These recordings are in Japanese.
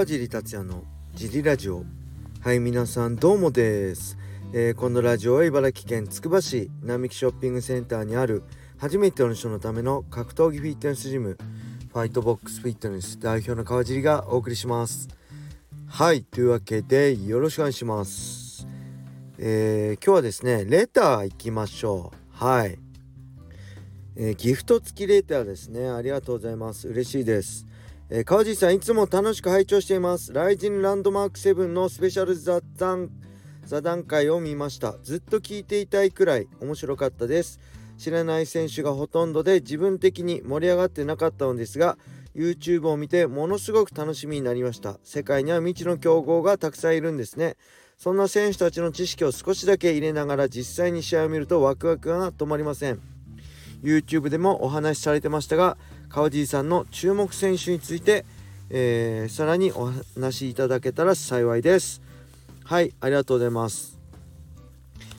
川尻達也のジリラジオ。はい皆さんどうもです、えー、このラジオは茨城県つくば市並木ショッピングセンターにある初めての人のための格闘技フィットネスジムファイトボックスフィットネス代表の川尻がお送りします。はいというわけでよろしくお願いします。えー、今日はですねレター行きましょう。はい。えー、ギフト付きレターですね。ありがとうございます。嬉しいです。えー、川地さんいつも楽しく拝聴しています。ライジンランドマーク7のスペシャル雑談座談会を見ました。ずっと聞いていたいくらい面白かったです。知らない選手がほとんどで自分的に盛り上がってなかったのですが YouTube を見てものすごく楽しみになりました。世界には未知の強豪がたくさんいるんですね。そんな選手たちの知識を少しだけ入れながら実際に試合を見るとワクワクが止まりません。YouTube でもお話しされてましたが川尻さんの注目選手について、えー、さらにお話しいただけたら幸いです。はいありがとうございます。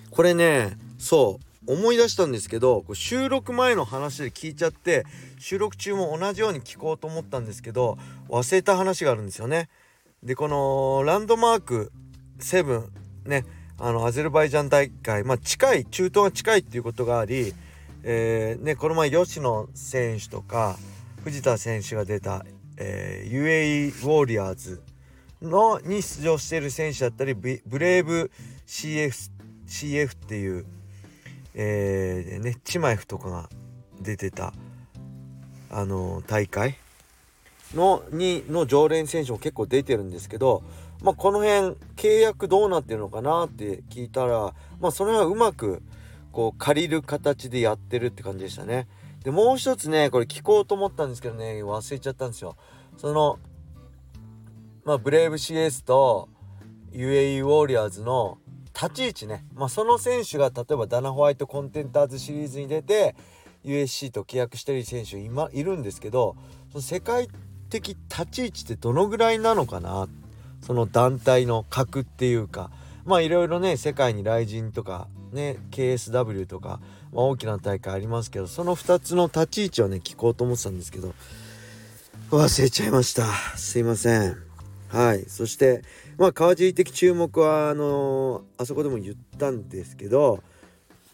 これねそう思い出したんですけど収録前の話で聞いちゃって収録中も同じように聞こうと思ったんですけど忘れた話があるんですよね。でこのランドマーク7ねあのアゼルバイジャン大会まあ近い中東が近いっていうことがありえー、ね、この前吉野選手とか藤田選手が出た、えー、UAE ウォーリアーズのに出場している選手だったりブレイブ CF, CF っていう、えー、ね、チマエフとかが出てた、あの大会のにの常連選手も結構出てるんですけど、まあ、この辺契約どうなってるのかなって聞いたら、まあ、それはうまくこう借りる形でやってるって感じでしたね。でもう一つねこれ聞こうと思ったんですけどね忘れちゃったんですよ。そのまあブレイブ CS と UAE ウォーリアーズの立ち位置ね、まあ、その選手が例えばダナ・ホワイトコンテンターズシリーズに出て USC と契約してる選手今いるんですけどその世界的立ち位置ってどのぐらいなのかな？その団体の格っていうかまあいろいろね世界に雷神とかね KSW とか、まあ、大きな大会ありますけどその2つの立ち位置をね聞こうと思ってたんですけど忘れちゃいました。すいません。はい。そしてまあ川尻的注目はあのー、あそこでも言ったんですけど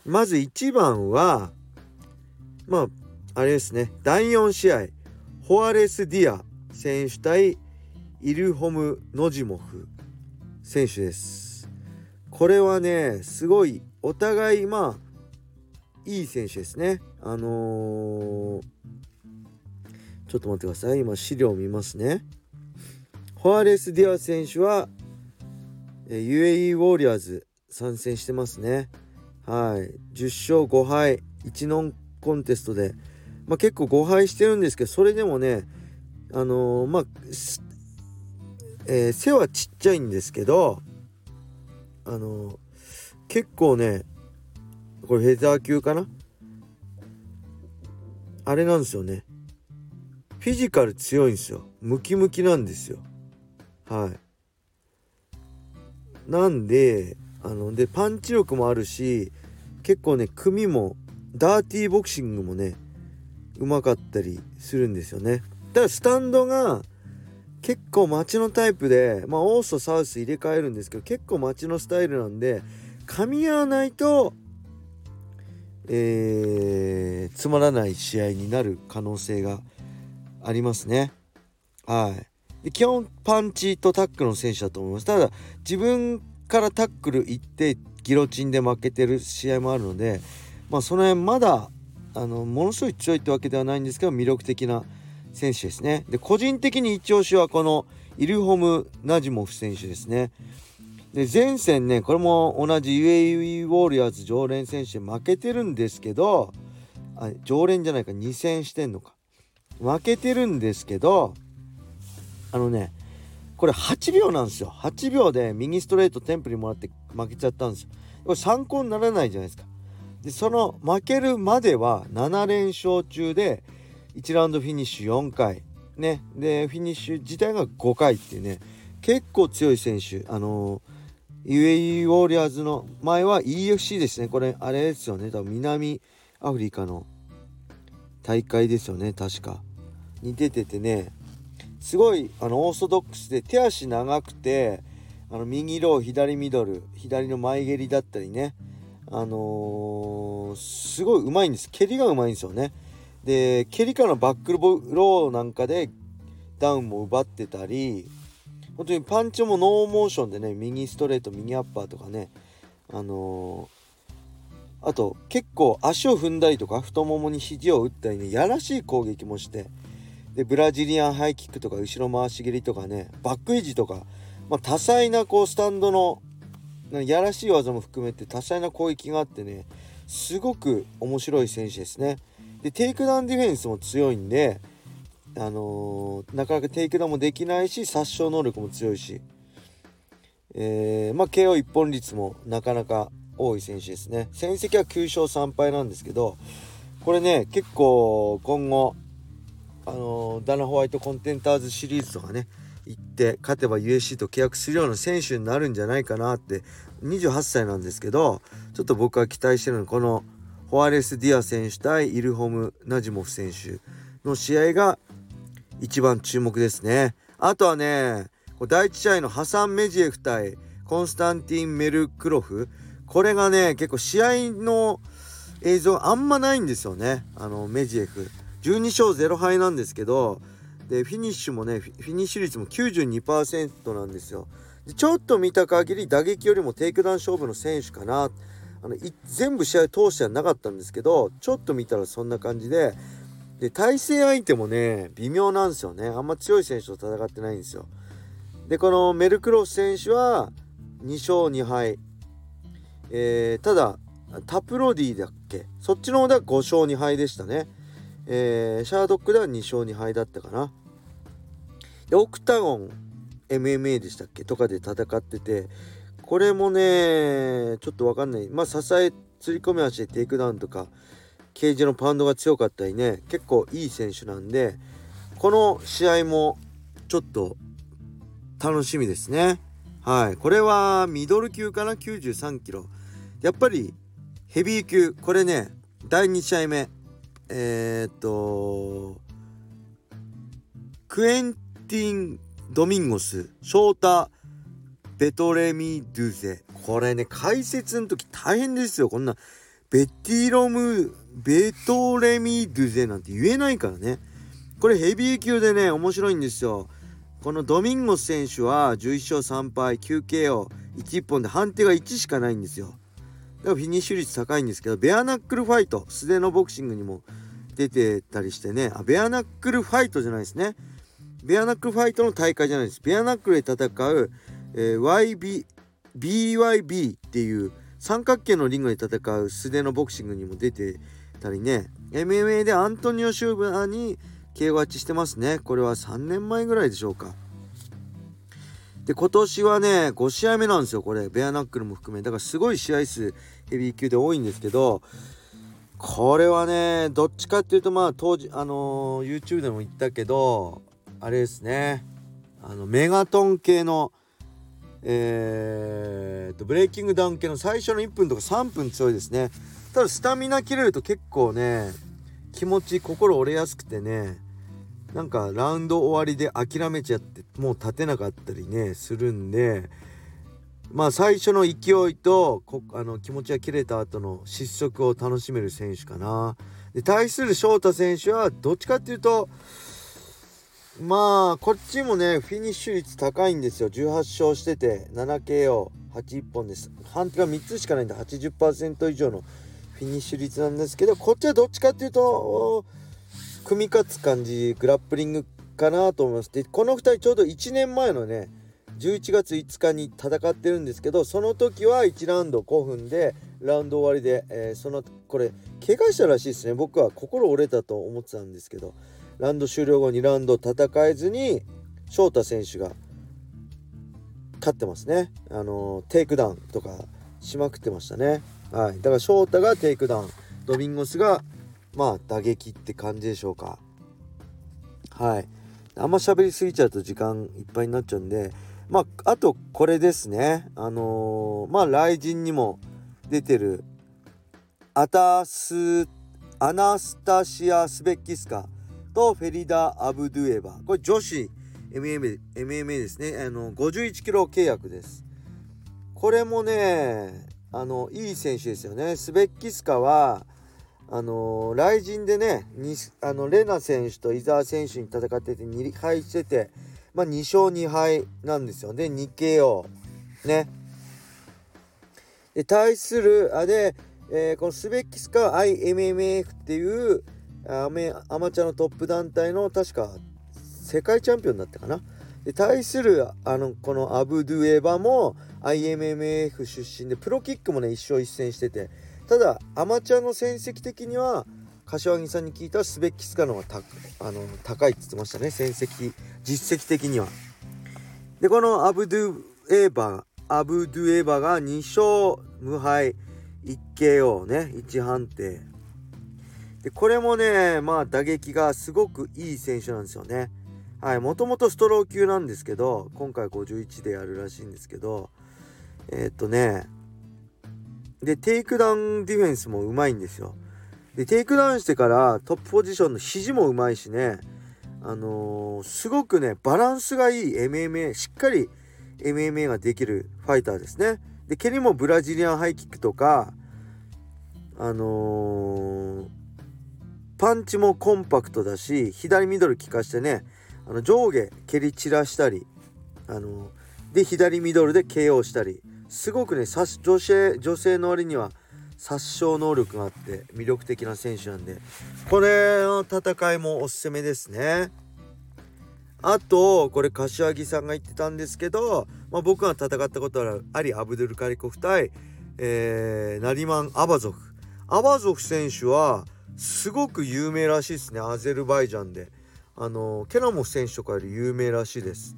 まず1番はまああれですね。第4試合ホアレス・ディア選手対イルホム・ノジモフ選手です。これはねすごいお互いまあいい選手ですね。あのー、ちょっと待ってください。今資料見ますね。ホアレス・ディア選手は、え UAE ウォーリアーズ参戦してますね。はい。10勝5敗1ノンコンテストで、まあ、結構5敗してるんですけどそれでもねあのー、まあ、えー、背はちっちゃいんですけどあの結構ねこれフェザー級かな？あれなんですよね。フィジカル強いんですよ。ムキムキなんですよ。はい。なんであのでパンチ力もあるし結構ね組もダーティーボクシングもねうまかったりするんですよね。ただスタンドが結構街のタイプでまあオースとサウス入れ替えるんですけど結構街のスタイルなんで噛み合わないと、えー、つまらない試合になる可能性がありますね。はい。で基本パンチとタックルの選手だと思います。ただ自分からタックル行ってギロチンで負けてる試合もあるので、まあその辺まだあのものすごい強いってわけではないんですけど魅力的な選手ですね。で個人的に一押しはこのイルホム・ナジモフ選手ですね。で前線ねこれも同じ UAE ウォーリアーズ常連選手負けてるんですけどあ常連じゃないか2戦してんのか。負けてるんですけどあのねこれ8秒なんですよ。8秒で右ストレートテンプにもらって負けちゃったんですよ。これ参考にならないじゃないですか。でその負けるまでは7連勝中で1ラウンドフィニッシュ4回。ね。でフィニッシュ自体が5回っていうね結構強い選手。あのー UAE ウォーリアーズの前は EFC ですね。これ、あれですよね。多分南アフリカの大会ですよね。確か。に出ててね。すごいあのオーソドックスで手足長くてあの右ロー左ミドル左の前蹴りだったりねあのー、すごいうまいんです蹴りがうまいんですよねで蹴りからのバックローなんかでダウンも奪ってたり本当にパンチもノーモーションでね右ストレート右アッパーとかねあのー、あと結構足を踏んだりとか太ももに肘を打ったりねやらしい攻撃もしてでブラジリアンハイキックとか後ろ回し蹴りとかねバックエッジとか、まあ、多彩なこうスタンドのやらしい技も含めて多彩な攻撃があってねすごく面白い選手ですね。でテイクダウンディフェンスも強いんであのー、なかなかテイクダウンもできないし殺傷能力も強いし、えー、まあ KO 一本率もなかなか多い選手ですね。戦績は9勝3敗なんですけどこれね結構今後あのー、ダナ・ホワイトコンテンターズシリーズとかね行って勝てば USC と契約するような選手になるんじゃないかなって28歳なんですけどちょっと僕は期待してるのはこのホアレス・ディア選手対イルホム・ナジモフ選手の試合が一番注目ですね。あとはね、第1試合のハサン・メジエフ対コンスタンティン・メルクロフ。これがね、結構試合の映像あんまないんですよね。あの、メジエフ。12勝0敗なんですけど、で、フィニッシュもね、フィニッシュ率も92%なんですよ。ちょっと見た限り打撃よりもテイクダウン勝負の選手かな。あの全部試合通してはなかったんですけど、ちょっと見たらそんな感じで、で対戦相手もね微妙なんですよね。あんま強い選手と戦ってないんですよ。でこのメルクロス選手は2勝2敗。えー、ただタプロディだっけ？そっちの方では5勝2敗でしたね。えー、シャードックでは2勝2敗だったかな。でオクタゴン MMA でしたっけ？とかで戦ってて。これもねちょっと分かんない。まあ支え釣り込み足でテイクダウンとかケージのパウンドが強かったりね結構いい選手なんでこの試合もちょっと楽しみですね。はい。これはミドル級かな？93キロ。やっぱりヘビー級。これね第2試合目。えー、っとクエンティン・ドミンゴス。ショータ・ベトレミ・ドゥゼ。これね解説の時大変ですよ。こんなベッティロムベトレミドゥゼなんて言えないからね。これヘビー級でね、面白いんですよ。このドミンゴス選手は11勝3敗、9KO、1本で判定が1しかないんですよ。だからフィニッシュ率高いんですけど、ベアナックルファイト、素手のボクシングにも出てたりしてね、あ、ベアナックルファイトじゃないですね。ベアナックルファイトの大会じゃないです。ベアナックルで戦う、えー、YB、BYB っていう三角形のリングで戦う素手のボクシングにも出てたりね。MMA でアントニオ・シューバーに KO 勝ちしてますね。これは3年前ぐらいでしょうか。で今年はね5試合目なんですよこれ。ベアナックルも含め。だからすごい試合数ヘビー級で多いんですけどこれはねどっちかっていうとまあ当時あのー、YouTube でも言ったけどあれですね。あのメガトン系のえー、とブレイキングダウン系の最初の1分とか3分強いですねただスタミナ切れると結構ね気持ち心折れやすくてねなんかラウンド終わりで諦めちゃってもう立てなかったりねするんでまあ最初の勢いとあの気持ちが切れた後の失速を楽しめる選手かな。で対する翔太選手はどっちかっていうとまあこっちもねフィニッシュ率高いんですよ。18勝してて 7KO81 本です。判定が3つしかないんで80%以上のフィニッシュ率なんですけどこっちはどっちかっていうと組み勝つ感じグラップリングかなと思います。でこの2人ちょうど1年前のね11月5日に戦ってるんですけどその時は1ラウンド5分でラウンド終わりで、えー、そのこれ怪我したらしいですね。僕は心折れたと思ってたんですけど。ラウンド終了後2ラウンド戦えずにショータ選手が勝ってますね。あのテイクダウンとかしまくってましたね。はい、だからショータがテイクダウンドミンゴスがまあ打撃って感じでしょうか。はい。あんま喋りすぎちゃうと時間いっぱいになっちゃうんでまああとこれですね。あのー、まあ雷神にも出てるアタスアナスタシア・スベッキスカ。とフェリダ・アブドゥエバ。これ女子 MMA, MMA ですね。あの51キロ契約です。これもねあのいい選手ですよね。スベッキスカはあの雷神でねにあのレナ選手と伊沢選手に戦ってて2敗してて、まあ、2勝2敗なんですよ。で 2KO ね。で対するあで、えー、このスベッキスカは IMMF っていうアメアマチュアのトップ団体の確か世界チャンピオンだったかな。で対するあのこのアブドゥエバも IMMF 出身でプロキックもね一勝一戦してて。ただアマチュアの戦績的には柏木さんに聞いたらスベッキスカの方があの高いって言ってましたね。戦績実績的には。でこのアブドゥエバアブドゥエバが2勝無敗 1KO ね1判定。でこれもねまあ打撃がすごくいい選手なんですよね。はいもともとストロー級なんですけど今回51でやるらしいんですけどえー、っとねでテイクダウンディフェンスもうまいんですよ。でテイクダウンしてからトップポジションの肘もうまいしねあのー、すごくねバランスがいい MMA しっかり MMA ができるファイターですね。で蹴りもブラジリアンハイキックとかあのー、パンチもコンパクトだし左ミドル効かしてねあの上下蹴り散らしたりあので左ミドルで KO したりすごくね女性女性の割には殺傷能力があって魅力的な選手なんでこれの戦いもおすすめですね。あとこれ柏木さんが言ってたんですけど、まあ、僕が戦ったことはありアブドゥル・カリコフ対、えー、ナリマン・アバゾフアバゾフ選手はすごく有名らしいですねアゼルバイジャンで。あのケナモフ選手とかより有名らしいです。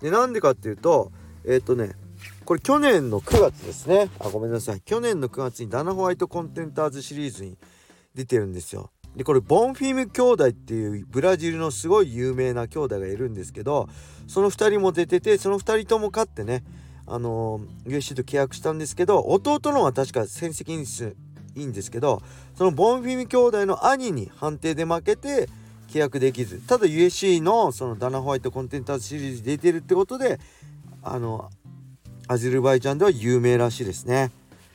でなんでかっていうとえっ、ー、とねこれ去年の9月ですね。あごめんなさい。去年の9月にダナ・ホワイトコンテンターズシリーズに出てるんですよ。でこれボンフィム兄弟っていうブラジルのすごい有名な兄弟がいるんですけどその2人も出ててその2人とも勝ってねあのー、UFC と契約したんですけど弟のは確か戦績いいんですけどそのボンフィム兄弟の兄に判定で負けて契約できずただ USC のそのダナ・ホワイトコンテンターズシリーズ出てるってことであのアゼルバイジャンでは有名らしいですね。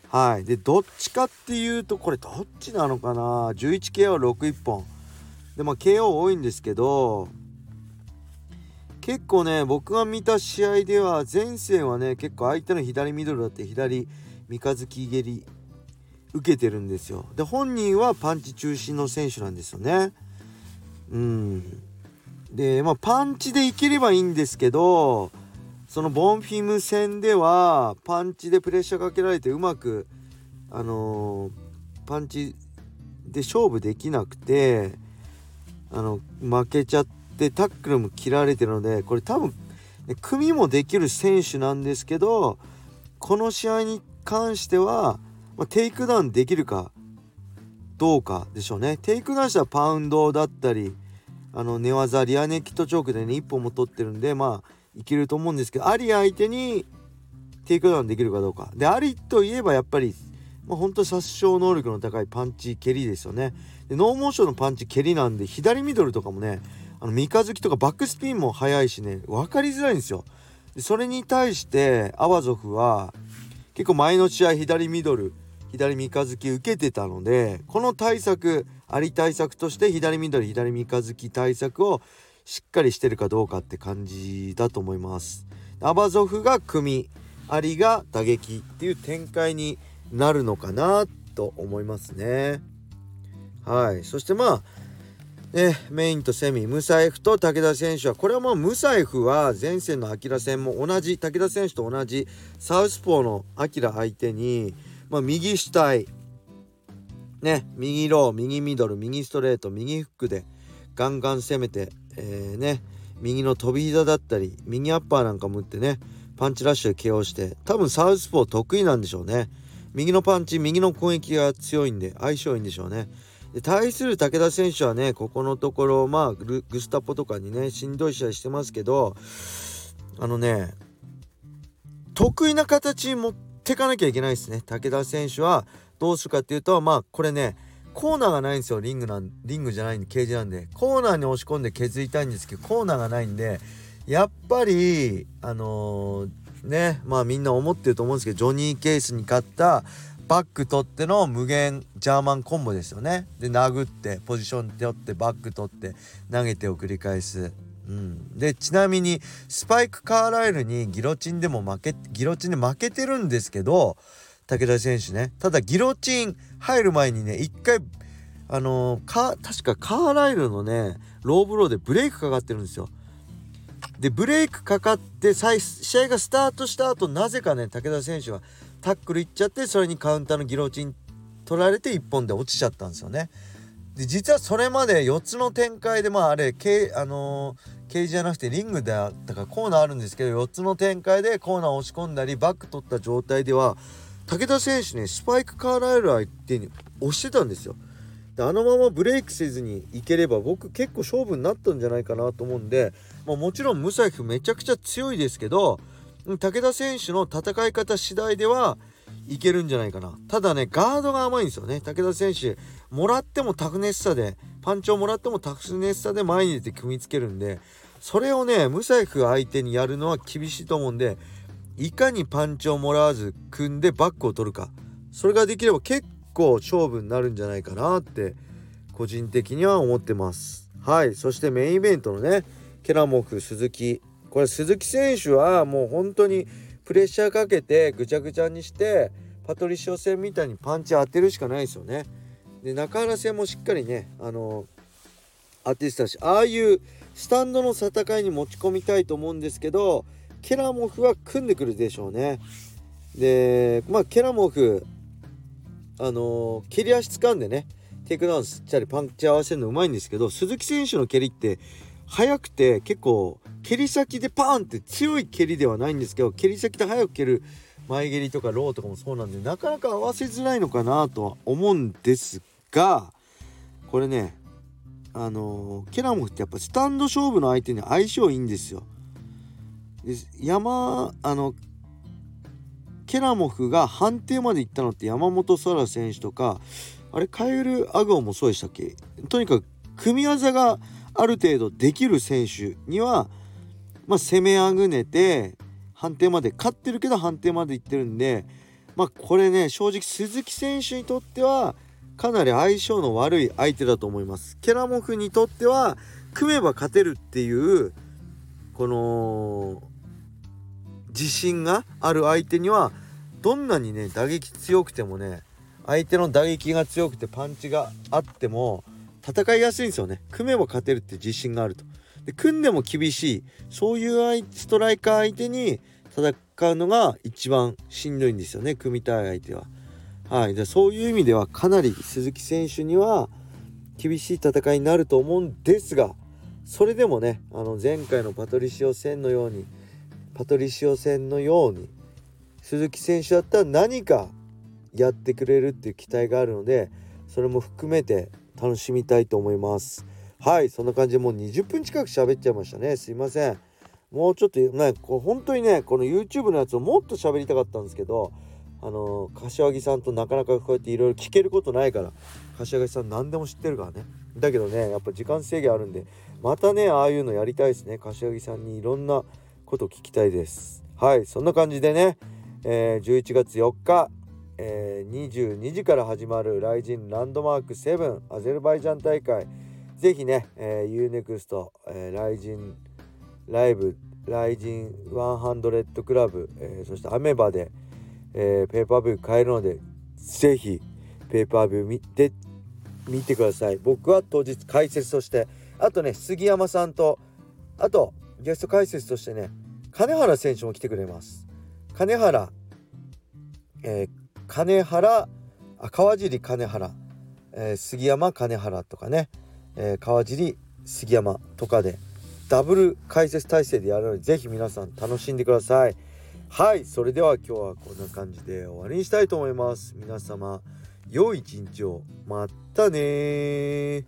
はい。で、どっちかっていうと、これどっちなのかな ?11KO は61本。で、まあ KO 多いんですけど、結構ね、僕が見た試合では、前線はね、結構相手の左ミドルだって左三日月蹴り受けてるんですよ。で、本人はパンチ中心の選手なんですよね。うん。で、まあパンチでいければいいんですけど、そのボンフィム戦ではパンチでプレッシャーかけられてうまくあのー、パンチで勝負できなくてあの負けちゃってタックルも切られてるのでこれ多分、組もできる選手なんですけどこの試合に関しては、まあ、テイクダウンできるかどうかでしょうね。テイクダウンしたらパウンドだったりあの寝技リアネイキッドチョークでね1本も取ってるんでまあいけると思うんですけどアリ相手にテイクダウンできるかどうか。でアリといえばやっぱりまあ、本当殺傷能力の高いパンチ蹴りですよね。でノーモーションのパンチ蹴りなんで左ミドルとかもねあの三日月とかバックスピンも速いしね分かりづらいんですよ。でそれに対してアワゾフは結構前の試合左ミドル左三日月受けてたのでこの対策あり対策として左ミドル左三日月対策をしっかりしてるかどうかって感じだと思います。アバゾフが組アリが打撃っていう展開になるのかなと思いますね。はい。そしてまあ、ね、メインとセミ、ムサイフと武田選手は、これはまあ、ムサイフは前線のアキラ戦も同じ、武田選手と同じサウスポーのアキラ相手に、まあ、右主体、ね、右ロー、右ミドル、右ストレート、右フックでガンガン攻めて、えー、ね右の飛び膝だったり右アッパーなんかも打ってねパンチラッシュで KO して多分サウスポー得意なんでしょうね。右のパンチ右の攻撃が強いんで相性いいんでしょうね。で対する武田選手はねここのところまあグスタポとかにねしんどい試合してますけどあのね得意な形持ってかなきゃいけないですね武田選手はどうするかっていうとまあこれねコーナーがないんですよリングなんリングじゃないんでケージなんでコーナーに押し込んで削りたいんですけどコーナーがないんでやっぱりあのー、ねまあみんな思ってると思うんですけどジョニー・ケースに勝ったバック取っての無限ジャーマンコンボですよね。で殴ってポジション取ってバック取って投げてを繰り返す。うん、でちなみにスパイク・カーライルにギロチンでも負けギロチンで負けてるんですけど武田選手ねただギロチン入る前にね一回あのー、か確かカーライルのねローブローでブレイクかかってるんですよ。でブレイクかかって試合がスタートした後なぜかね武田選手はタックルいっちゃってそれにカウンターのギロチン取られて1本で落ちちゃったんですよね。で実はそれまで4つの展開でまああれケあのー、ケージじゃなくてリングであったかコーナーあるんですけど4つの展開でコーナーを押し込んだりバック取った状態では武田選手ねスパイクカーライル相手に押してたんですよ。であのままブレイクせずにいければ僕結構勝負になったんじゃないかなと思うんで、まあ、もちろんムサイフめちゃくちゃ強いですけど武田選手の戦い方次第ではいけるんじゃないかなただねガードが甘いんですよね武田選手もらってもタフネスさでパンチをもらってもタフネスさで前に出て組みつけるんでそれをねムサイフ相手にやるのは厳しいと思うんでいかにパンチをもらわず組んでバックを取るか。それができれば結構勝負になるんじゃないかなって個人的には思ってます。はい。そしてメインイベントのねケラモフ鈴木。これ鈴木選手はもう本当にプレッシャーかけてぐちゃぐちゃにしてパトリシオ戦みたいにパンチ当てるしかないですよね。で中原戦もしっかりねあのー当ててたしああいうスタンドの戦いに持ち込みたいと思うんですけどケラモフは組んでくるでしょうね。でまあケラモフあの蹴り足掴んでねテイクダウンしたりパンチ合わせるのうまいんですけど鈴木選手の蹴りって速くて結構蹴り先でパーンって強い蹴りではないんですけど蹴り先で速く蹴る前蹴りとかローとかもそうなんでなかなか合わせづらいのかなとは思うんですがこれねあのー、ケラモフってやっぱスタンド勝負の相手に相性いいんですよ。で山あのケラモフが判定まで行ったのって山本沙選手とかあれカエル・アグオもそうでしたっけ？とにかく組み技がある程度できる選手には、まあ、攻めあぐねて判定まで勝ってるけど判定までいってるんでまあこれね正直鈴木選手にとってはかなり相性の悪い相手だと思います。ケラモフにとっては組めば勝てるっていうこの自信がある相手にはどんなにね打撃強くてもね相手の打撃が強くてパンチがあっても戦いやすいんですよね。組めば勝てるって自信があると。で組んでも厳しいそういうストライカー相手に戦うのが一番しんどいんですよね組みたい相手は。はい。でそういう意味ではかなり鈴木選手には厳しい戦いになると思うんですがそれでもねあの前回のパトリシオ戦のようにパトリシオ戦のように鈴木選手だったら何かやってくれるっていう期待があるのでそれも含めて楽しみたいと思います。はい。そんな感じでもう20分近く喋っちゃいましたね。すいません。もうちょっとねこう本当にねこの YouTube のやつをもっと喋りたかったんですけどあの柏木さんとなかなかこうやっていろいろ聞けることないから柏木さん何でも知ってるからね。だけどねやっぱ時間制限あるんでまたねああいうのやりたいですね。柏木さんにいろんなこと聞きたいです。はいそんな感じでね、えー、11月4日えー、22時から始まるライジンランドマーク7アゼルバイジャン大会。ぜひね、えー、UNEXT、えー、ライジンライブライジン100クラブ、えー、そしてアメバで、えー、ペーパービュー買えるのでぜひペーパービュー見て見てください。僕は当日解説としてあとね杉山さんとあとゲスト解説としてね金原選手も来てくれます。金原、えー、金原あ川尻金原、えー、杉山金原とかね、えー、川尻杉山とかでダブル解説体制でやるのでぜひ皆さん楽しんでください。はいそれでは今日はこんな感じで終わりにしたいと思います。皆様良い一日を。またね